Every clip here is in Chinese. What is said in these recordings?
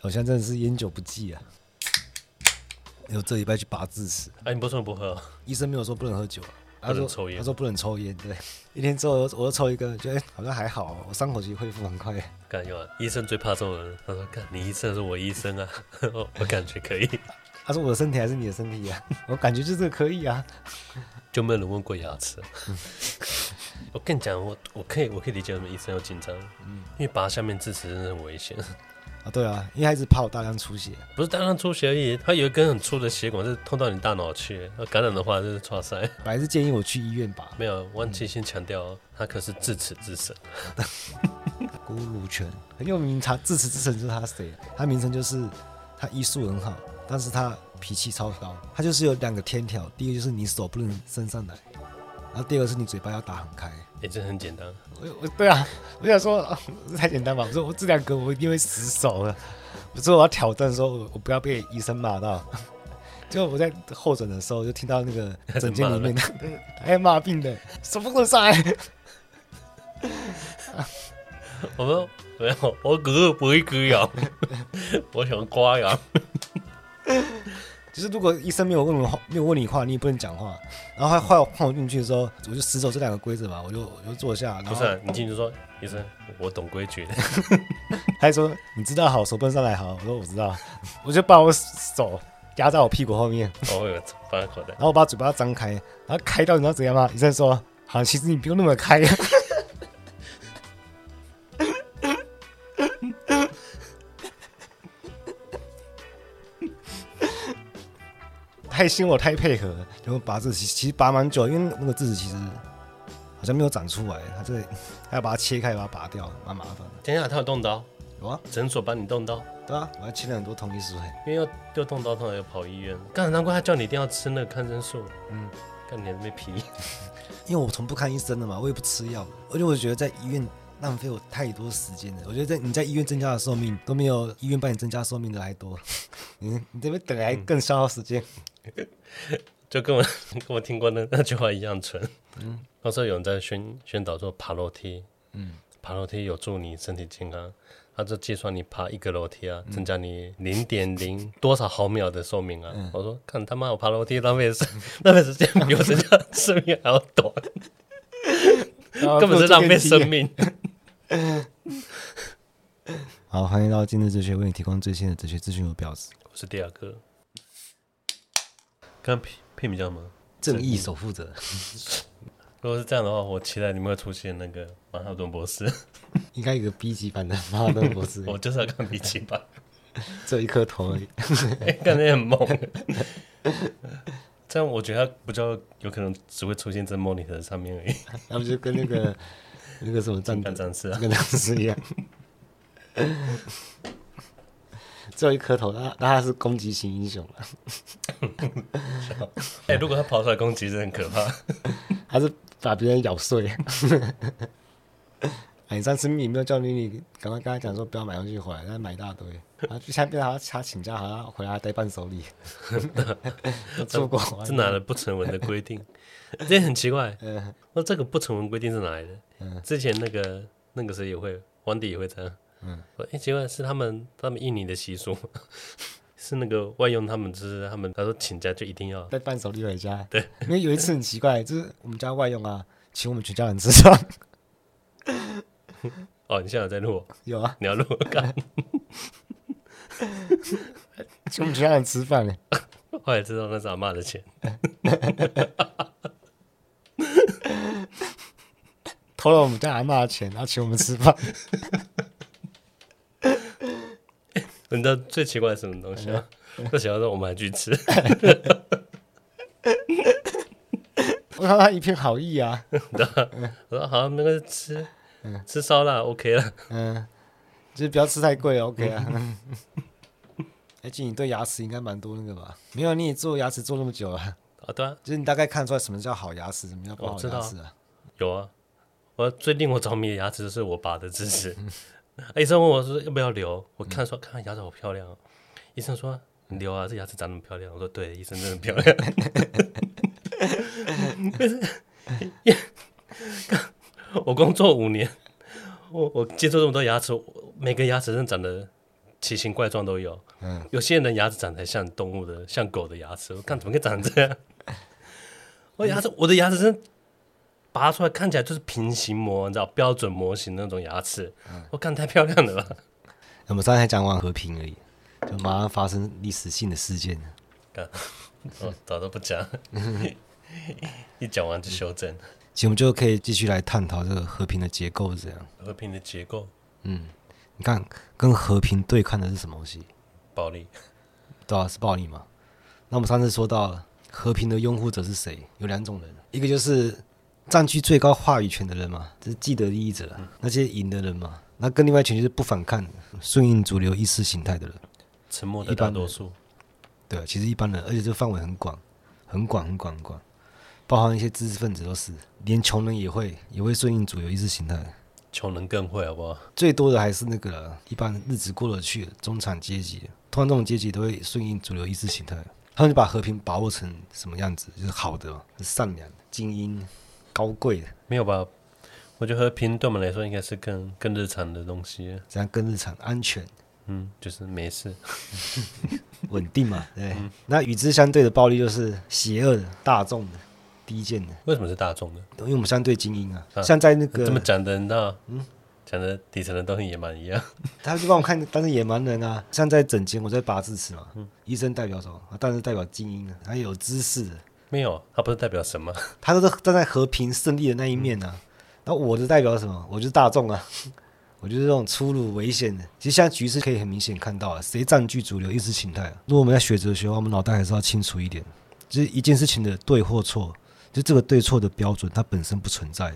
好像真的是烟酒不忌啊。有这礼拜去拔智齿，哎，你不说不喝？医生没有说不能喝酒，啊他说抽烟，他说不能抽烟。对，一天之后我又抽一根，觉得好像还好，我伤口其实恢复很快。干有啊，医生最怕这种人。他说：“干，你医生是我医生啊，我感觉可以。”他说：“我的身体还是你的身体啊？” 我感觉就是可以啊。就没有人问过牙齿。我跟你讲，我我可以我可以理解为什么医生要紧张，嗯，因为拔下面智齿真的很危险。啊，对啊，因为他一直怕我大量出血，不是大量出血而已，他有一根很粗的血管是通到你大脑去，那感染的话就是 剉赛。本来是建议我去医院吧，没有，忘记先强调，他可是智齿之神，古鲁泉很有名，他智齿之神就是他谁？他名称就是他医术很好，但是他脾气超高，他就是有两个天条，第一个就是你手不能伸上来，然后第二个是你嘴巴要打很开。哎、欸、这很简单。我我对啊，我想说，太简单吧？我说我这两个我一定会死守的。我说我要挑战，说我我不要被医生骂到。结果我在候诊的时候，就听到那个诊间里面 还在骂病的，什么都上来。我说没有，我哥哥不会割羊，我想刮牙。就是如果医生没有问我话，没有问你话，你也不能讲话。然后他换换我进去的时候，我就死守这两个规则嘛，我就我就坐下。不是、啊、你进去说，医生，我懂规矩的。他还说你知道好，手不能上来好。我说我知道，我就把我手压在我屁股后面。哦，我有放在口袋。然后我把嘴巴张开，然后开到你知道怎样吗？医生说，好，其实你不用那么开。太新我太配合，然后拔智齿其实拔蛮久，因为那个智齿其实好像没有长出来，它这还要把它切开，把它拔掉，蛮麻烦。等一下，他有动刀？有啊，诊所帮你动刀？对啊，我还切了很多同意书，因为要要动刀，通常要跑医院。刚才难怪他叫你一定要吃那个抗生素。嗯，看你还没皮。因为我从不看医生的嘛，我也不吃药，而且我觉得在医院浪费我太多时间了。我觉得在你在医院增加的寿命都没有医院帮你增加寿命的还多。你你这边等还更消耗时间。嗯 就跟我 跟我听过那那句话一样蠢。嗯，那时候有人在宣宣导说爬楼梯，嗯，爬楼梯有助你身体健康。他就计算你爬一个楼梯啊，增加你零点零 多少毫秒的寿命啊。嗯、我说看他妈我爬楼梯浪费时浪费时间比我增加寿命还要短，根本是浪费生命。好，欢迎到今日哲学为你提供最新的哲学资讯和表子。我是第二个。刚配配名叫什么？正义守护者。如果是这样的话，我期待你们会出现那个曼哈顿博士。应该有个 B 级版的曼哈顿博士。我就是要看 B 级版，只有一颗头而已。感觉很猛。这样我觉得他不就有可能只会出现在 monitor 上面而已。那不就跟那个那个什么战战士啊，跟战士一样。只有一颗头，那那他是攻击型英雄了。哎、欸，如果他跑出来攻击，是很可怕。他是把别人咬碎。哎，你上次你没有叫你你赶快跟他讲说不要买东西回来，他买一大堆。然后现在变成他他请假，好像回来带伴手礼。出国是哪来不成文的规定？这很奇怪。嗯，那这个不成文规定是哪来的？嗯，之前那个那个谁也会，皇帝也会这样。嗯，哎，奇怪，是他们他们印尼的习俗，是那个外佣他们就是他们他说请假就一定要带伴手礼回家。对，因为有一次很奇怪，就是我们家外佣啊，请我们全家人吃饭。哦，你现在有在录？有啊，你要录干？请我们全家人吃饭呢。后来知道那是阿妈的钱，偷了我们家阿妈的钱，然后请我们吃饭。你知道最奇怪的是什么东西吗？最奇怪的我们还去吃。我看他一片好意啊，对我说好，那个吃，吃烧腊 OK 了，嗯，就是不要吃太贵 OK 啊。哎，静，你对牙齿应该蛮多那个吧？没有，你也做牙齿做那么久了啊？对啊，就是你大概看出来什么叫好牙齿，什么叫不好牙齿啊？有啊，我最令我着迷的牙齿就是我拔的智齿。医生问我说要不要留，我看说看牙齿好漂亮哦。医生说你留啊，这牙齿长那么漂亮。我说对，医生真的漂亮。我工作五年，我我接触这么多牙齿，每个牙齿真的长得奇形怪状都有。嗯，有些人的牙齿长得像动物的，像狗的牙齿，我看怎么可以长成这样？我牙齿，我的牙齿真拔出来看起来就是平行模，你知道标准模型那种牙齿，嗯、我看太漂亮了吧？我们刚才讲完和平而已，就马上发生历史性的事件。了，我 早都不讲，一讲完就修正。其实我们就可以继续来探讨这个和平的结构是怎样。和平的结构，嗯，你看跟和平对抗的是什么东西？暴力，对啊，是暴力嘛？那我们上次说到了和平的拥护者是谁？有两种人，一个就是占据最高话语权的人嘛，这是既得利益者，嗯、那些赢的人嘛。那跟另外一群就是不反抗、顺应主流意识形态的人，沉默的大多数。对，其实一般人，而且这个范围很广，很广，很广，很广。包含一些知识分子都是，连穷人也会也会顺应主流意识形态，穷人更会好不好？最多的还是那个一般日子过得去的中产阶级，通常这种阶级都会顺应主流意识形态，他们就把和平把握成什么样子？就是好的，善良、精英、高贵的。没有吧？我觉得和平对我们来说应该是更更日常的东西，这样更日常、安全，嗯，就是没事，稳定嘛。对，嗯、那与之相对的暴力就是邪恶的、大众的。低贱的，为什么是大众呢？因为我们相对精英啊，啊像在那个这么讲的，你知道，嗯，讲的底层人都很野蛮一样。他就帮我看，但是野蛮人啊。像在整间，我在拔智齿嘛，嗯，医生代表什么？当然是代表精英啊，他有知识的。没有，他不是代表什么？他都是站在和平胜利的那一面啊。那、嗯、我的代表什么？我就是大众啊，我就是这种粗鲁危险的。其实现在局势可以很明显看到啊，谁占据主流意识形态啊？如果我们在学哲学的话，我们脑袋还是要清楚一点，就是一件事情的对或错。就这个对错的标准，它本身不存在，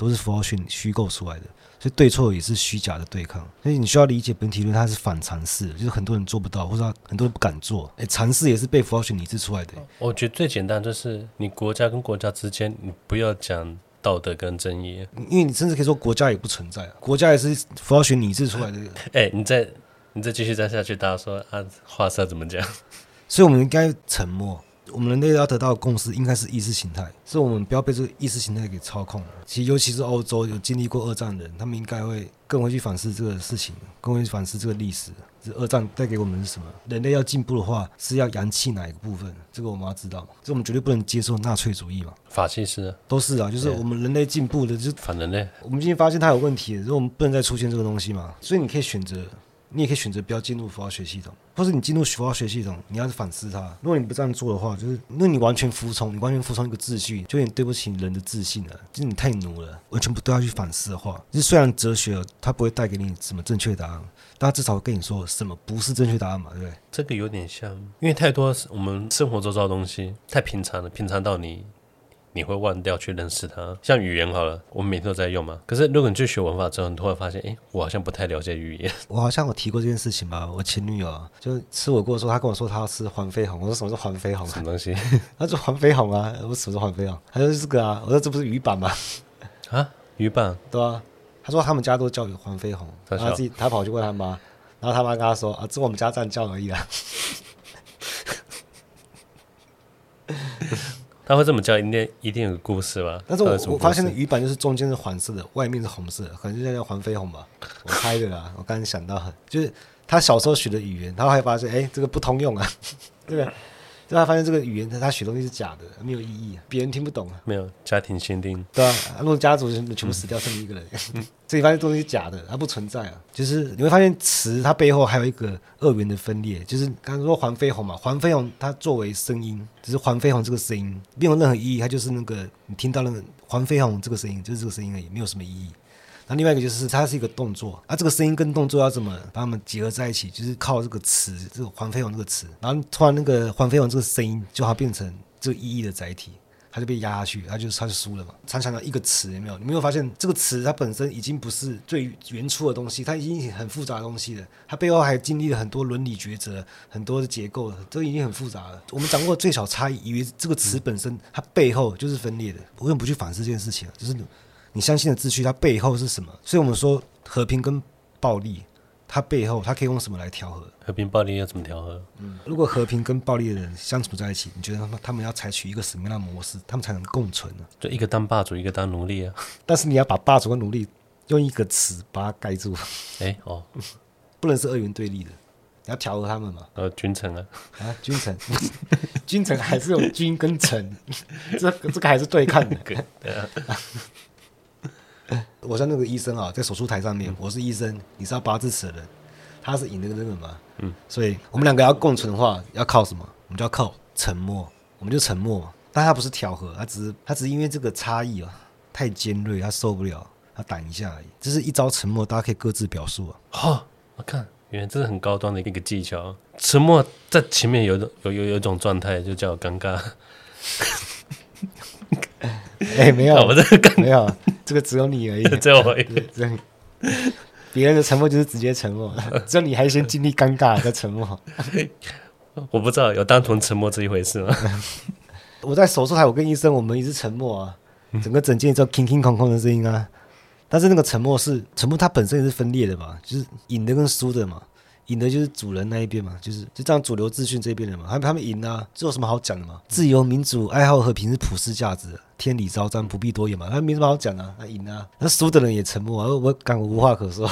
都是符号学虚构出来的，所以对错也是虚假的对抗。所以你需要理解本体论，它是反常识，就是很多人做不到，或者很多人不敢做。哎，常识也是被符号学拟制出来的。我觉得最简单就是你国家跟国家之间，你不要讲道德跟正义，因为你甚至可以说国家也不存在啊，国家也是符号学拟制出来的。哎，你再你再继续再下去，大家说啊，话是要怎么讲？所以我们应该沉默。我们人类要得到的共识，应该是意识形态，是我们不要被这个意识形态给操控。其实，尤其是欧洲有经历过二战的人，他们应该会更会去反思这个事情，更会去反思这个历史。这二战带给我们是什么？人类要进步的话，是要扬弃哪一个部分？这个我们要知道。这我们绝对不能接受纳粹主义嘛？法西斯都是啊，就是我们人类进步的，就反人类。我们今天发现它有问题，所以我们不能再出现这个东西嘛。所以你可以选择。你也可以选择不要进入符号学系统，或是你进入符号学系统，你要是反思它。如果你不这样做的话，就是那你完全服从，你完全服从一个秩序，就有点对不起人的自信了。就是你太奴了，完全不都要去反思的话，就是虽然哲学它不会带给你什么正确答案，但它至少跟你说什么不是正确答案嘛，对不对？这个有点像，因为太多我们生活周遭的东西太平常了，平常到你。你会忘掉去认识它，像语言好了，我们每天都在用嘛。可是如果你去学文法之后，你突然发现，哎，我好像不太了解语言。我好像我提过这件事情吧？我前女友啊，就吃火锅的时候，她跟我说她要吃黄飞鸿。我说什么是黄飞鸿？什么东西？她说黄飞鸿啊。我说什么是黄飞鸿？她说这个啊。我说这不是鱼板吗？啊，鱼板？对啊。她说他们家都叫黄飞鸿，然后她自己她跑去问她妈，然后她妈跟她说啊，这我们家这样叫而已啊。他会这么叫，一定一定有个故事吧？但是我我发现的鱼板就是中间是黄色的，外面是红色的，可能就叫黄飞鸿吧。我猜的啦，我刚才想到，就是他小时候学的语言，他会发现，哎，这个不通用啊，对不对？就他发现这个语言，他他学东西是假的，没有意义，别人听不懂啊。没有家庭限定，对啊，如果家族全部死掉，剩你一个人，这里发现东西是假的，它不存在啊。就是你会发现词它背后还有一个二元的分裂，就是刚刚说黄飞鸿嘛，黄飞鸿它作为声音，只是黄飞鸿这个声音没有任何意义，它就是那个你听到那个黄飞鸿这个声音，就是这个声音而已，没有什么意义。那另外一个就是它是一个动作，啊，这个声音跟动作要怎么把它们结合在一起？就是靠这个词，这个黄飞鸿这个词，然后突然那个黄飞鸿这个声音就它变成这个意义的载体，它就被压下去，它就它就输了嘛。常常的一个词有没有？你没有发现这个词它本身已经不是最原初的东西，它已经很复杂的东西了，它背后还经历了很多伦理抉择，很多的结构，都已经很复杂了。我们掌握最小差异，以为这个词本身它背后就是分裂的，我为什么不去反思这件事情？就是。你相信的秩序，它背后是什么？所以我们说和平跟暴力，它背后它可以用什么来调和？和平暴力要怎么调和？嗯，如果和平跟暴力的人相处在一起，你觉得他们他们要采取一个什么样的模式，他们才能共存呢？就一个当霸主，一个当奴隶啊。但是你要把霸主跟奴隶用一个词把它盖住。哎哦，不能是二元对立的。你要调和他们嘛。呃，君臣啊，啊，君臣，君臣还是有君跟臣，这这个还是对抗的。对啊。我像那个医生啊，在手术台上面，我是医生，你是要拔智齿的人，他是引那个那个嘛，嗯，所以我们两个要共存的话，要靠什么？我们就要靠沉默，我们就沉默嘛。但他不是调和，他只是他只是因为这个差异啊，太尖锐，他受不了，他挡一下而已。这是一招沉默，大家可以各自表述啊。好、哦，我看，原来这是很高端的一个技巧。沉默在前面有有有有一种状态，就叫尴尬。哎、欸，没有，我这个没有，这个只有你而已，只有我 一个。别人的沉默就是直接沉默，只有你还先经历尴尬再沉默。我不知道有单纯沉默这一回事吗？我在手术台，我跟医生我们一直沉默啊，整个诊间只有空空空空的声音啊。但是那个沉默是沉默，它本身也是分裂的嘛，就是赢的跟输的嘛。赢的就是主人那一边嘛，就是就这样主流资讯这边的嘛，他们他们赢啊，这有什么好讲的嘛？自由民主、爱好和平是普世价值，天理昭彰，不必多言嘛，他没什么好讲的，他赢啊，那输的人也沉默啊，我感我无话可说，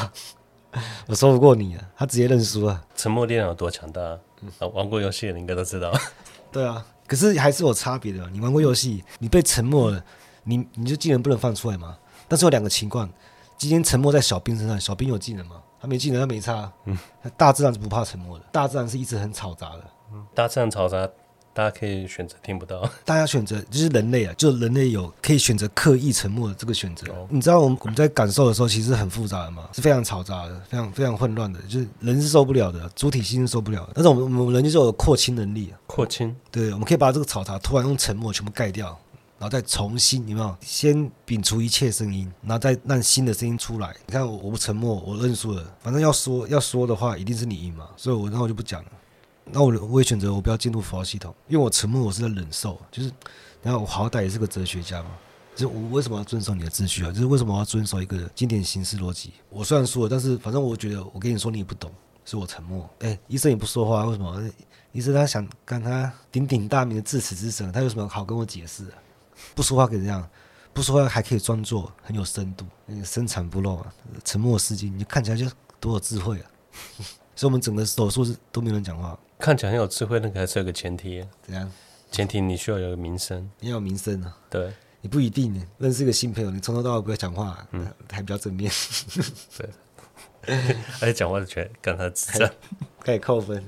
我说不过你啊，他直接认输啊，沉默力量有多强大？啊，玩过游戏的你应该都知道，对啊，可是还是有差别的，你玩过游戏，你被沉默了，你你就技能不能放出来嘛？但是有两个情况，今天沉默在小兵身上，小兵有技能吗？他没技能，他没差。嗯，大自然是不怕沉默的，大自然是一直很嘈杂的。嗯，大自然嘈杂，大家可以选择听不到。大家选择就是人类啊，就人类有可以选择刻意沉默的这个选择。哦，你知道我们我们在感受的时候，其实很复杂的嘛，是非常嘈杂的，非常非常混乱的，就是人是受不了的，主体性是受不了的。但是我们我们人就是有扩清能力啊，扩清。对，我们可以把这个嘈杂突然用沉默全部盖掉。然后再重新，有没有？先摒除一切声音，然后再让新的声音出来。你看我，我不沉默，我认输了。反正要说要说的话，一定是你赢嘛。所以我，那我就不讲了。那我我也选择我不要进入佛系统，因为我沉默，我是在忍受。就是，然后我好歹也是个哲学家嘛。就是我为什么要遵守你的秩序啊？就是为什么我要遵守一个经典形式逻辑？我虽然输了，但是反正我觉得我跟你说你也不懂，所以我沉默。哎，医生也不说话，为什么？医生他想跟他鼎鼎大名的智齿之神，他有什么好跟我解释啊？不说话可以这样，不说话还可以装作很有深度，那个深藏不露啊，沉默是金，你看起来就多有智慧啊！所以，我们整个手术是都没有人讲话，看起来很有智慧，那个还是有个前提，怎样？前提你需要有个名声，你要有名声啊！对，你不一定认识一个新朋友，你从头到尾不要讲话，嗯，还比较正面，对，而且讲话就觉得跟他智障，可以扣分。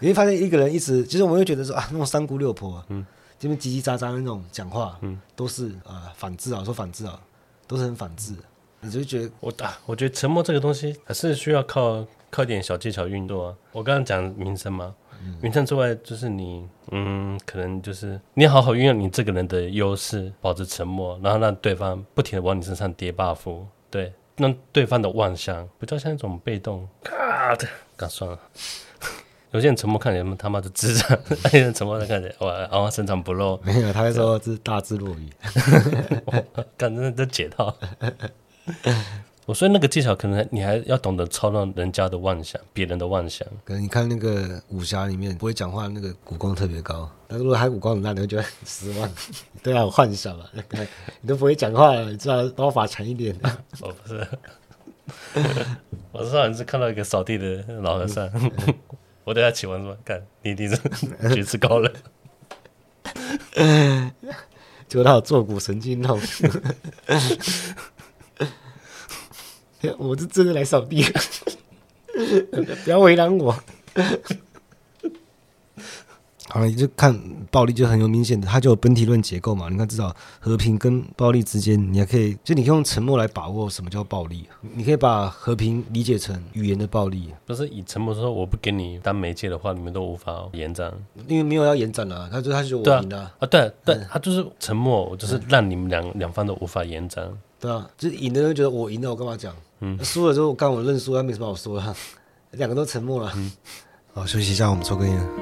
你会发现一个人一直，其实我们会觉得说啊，那种三姑六婆啊。嗯这边叽叽喳喳的那种讲话，嗯，都是啊、呃、反制啊，说反制啊，都是很反制。你就觉得我打，我觉得沉默这个东西还是需要靠靠一点小技巧运作啊。我刚刚讲名声嘛，嗯、名声之外，就是你嗯，可能就是你好好运用你这个人的优势，保持沉默，然后让对方不停的往你身上叠 buff，对，让对方的妄想比较像一种被动。啊，对，刚算了。有些人沉默看起来他妈的智障，有些人沉默的看起来哇，然后深藏不露。没有，他会说这是大智若愚。干，真的解套。我说那个技巧，可能你还要懂得操纵人家的妄想，别人的妄想。可能你看那个武侠里面不会讲话，那个武功特别高。但如果他武功很烂，你会觉得很失望。对啊，我幻想嘛，你都不会讲话了，你知道刀法强一点。我不是，我是上次看到一个扫地的老和尚。我等下起完说，看你一定是举次高了，结果他有坐骨神经痛，我是真的来扫地，不要为难我。好了，你就看暴力就很有明显的，它就有本体论结构嘛。你看，至少和平跟暴力之间，你还可以，就你可以用沉默来把握什么叫暴力。你可以把和平理解成语言的暴力，不是以沉默说我不给你当媒介的话，你们都无法延展，因为没有要延展了。他就他就我赢了啊，啊，对对，他就是沉默，就是让你们两两方都无法延展。对啊，就是赢的人觉得我赢了，我干嘛讲？嗯，输了之后我干我认输，他没什么好说的，两个都沉默了。嗯，好，休息一下，我们抽根烟。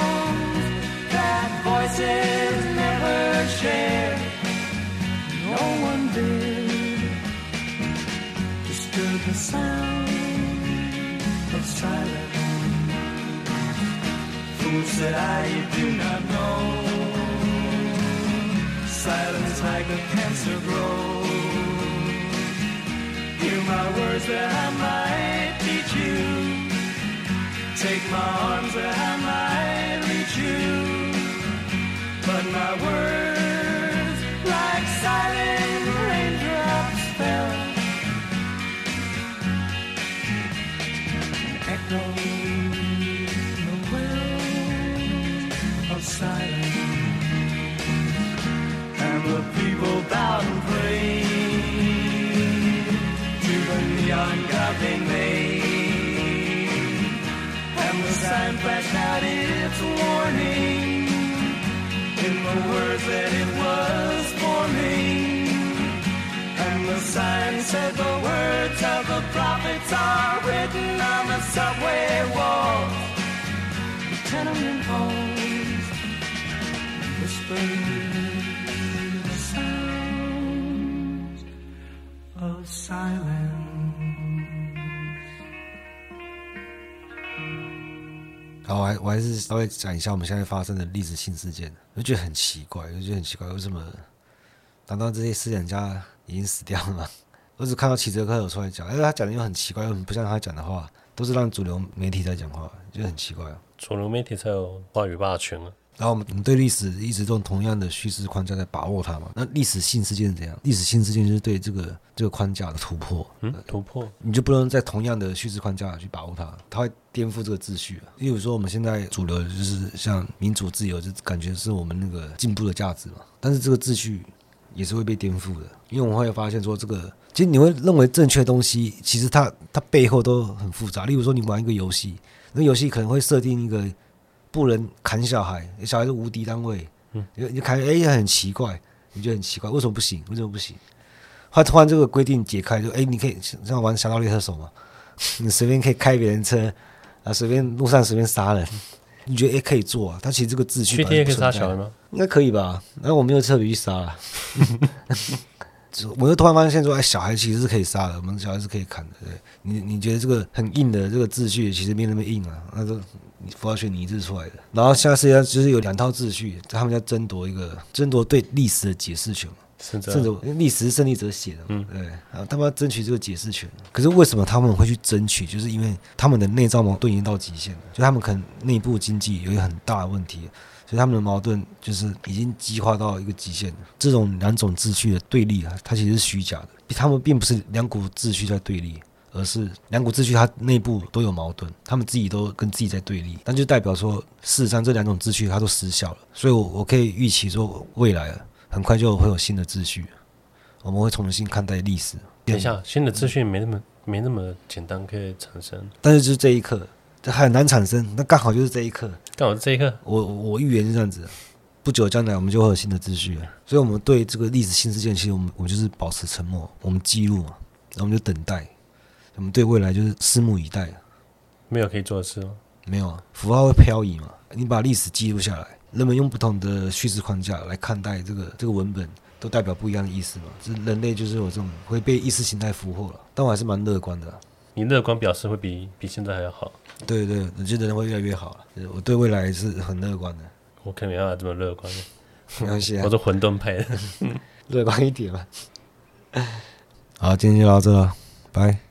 the sound of silence. Fool said I, do not know. Silence like a cancer grows. Hear my words that I might teach you. Take my arms that I might reach you. But my words, flashed out its warning in the words that it was forming. And the sign said the words of the prophets are written on the subway walls, tenement halls, whispering the sounds of silence. 然后，我还我还是稍微讲一下我们现在发生的历史性事件，我就觉得很奇怪，我就觉得很奇怪，为什么？难道这些思想家已经死掉了吗？我只看到齐泽克有出来讲，而且他讲的又很奇怪，又很不像他讲的话，都是让主流媒体在讲话，就很奇怪啊。主流媒体才有话语霸权啊。然后我们我们对历史一直用同样的叙事框架在把握它嘛。那历史性事件是怎样？历史性事件就是对这个这个框架的突破。嗯，突破，你就不能在同样的叙事框架去把握它，它会颠覆这个秩序啊。例如说，我们现在主流就是像民主自由，就感觉是我们那个进步的价值嘛。但是这个秩序也是会被颠覆的，因为我们会发现说，这个其实你会认为正确的东西，其实它它背后都很复杂。例如说，你玩一个游戏，那游戏可能会设定一个。不能砍小孩，小孩是无敌单位。嗯，你你砍，哎，很奇怪，你觉得很奇怪，为什么不行？为什么不行？他突然这个规定解开，就哎，你可以像玩《侠盗猎车手》嘛，你随便可以开别人车，啊，随便路上随便杀人，你觉得哎可以做啊？他其实这个秩序。GTA 也可以杀小孩吗？应该可以吧？然后我没有特别去杀了。我又突然发现说，哎，小孩其实是可以杀的，我们小孩是可以砍的。对，你你觉得这个很硬的这个秩序，其实没那么硬啊，那都。符号学拟制出来的，然后现在实际上就是有两套秩序，他们在争夺一个争夺对历史的解释权嘛，甚至历史是胜利者写的嘛，嗯，对，然后他们要争取这个解释权。可是为什么他们会去争取？就是因为他们的内脏矛盾已经到极限了，就他们可能内部经济有一个很大的问题，所以他们的矛盾就是已经激化到一个极限了。这种两种秩序的对立啊，它其实是虚假的，他们并不是两股秩序在对立。而是两股秩序，它内部都有矛盾，他们自己都跟自己在对立，那就代表说，事实上这两种秩序它都失效了。所以我，我我可以预期说，未来很快就会有新的秩序，我们会重新看待历史。等一下，新的秩序没那么没那么简单可以产生，但是就是这一刻，这很难产生。那刚好就是这一刻，刚好是这一刻。我我预言是这样子，不久将来我们就会有新的秩序了。所以，我们对这个历史新事件，其实我们我们就是保持沉默，我们记录嘛，然后我们就等待。我们对未来就是拭目以待，没有可以做的事吗？没有啊，符号会漂移嘛。你把历史记录下来，人们用不同的叙事框架来看待这个这个文本，都代表不一样的意思嘛。这人类就是有这种会被意识形态俘获了，但我还是蛮乐观的。你乐观表示会比比现在还要好。对对，我觉得人会越来越好。我对未来是很乐观的。我肯定没办法这么乐观。没关系啊，我是混沌派的，乐观一点嘛。好，今天就到这了，拜。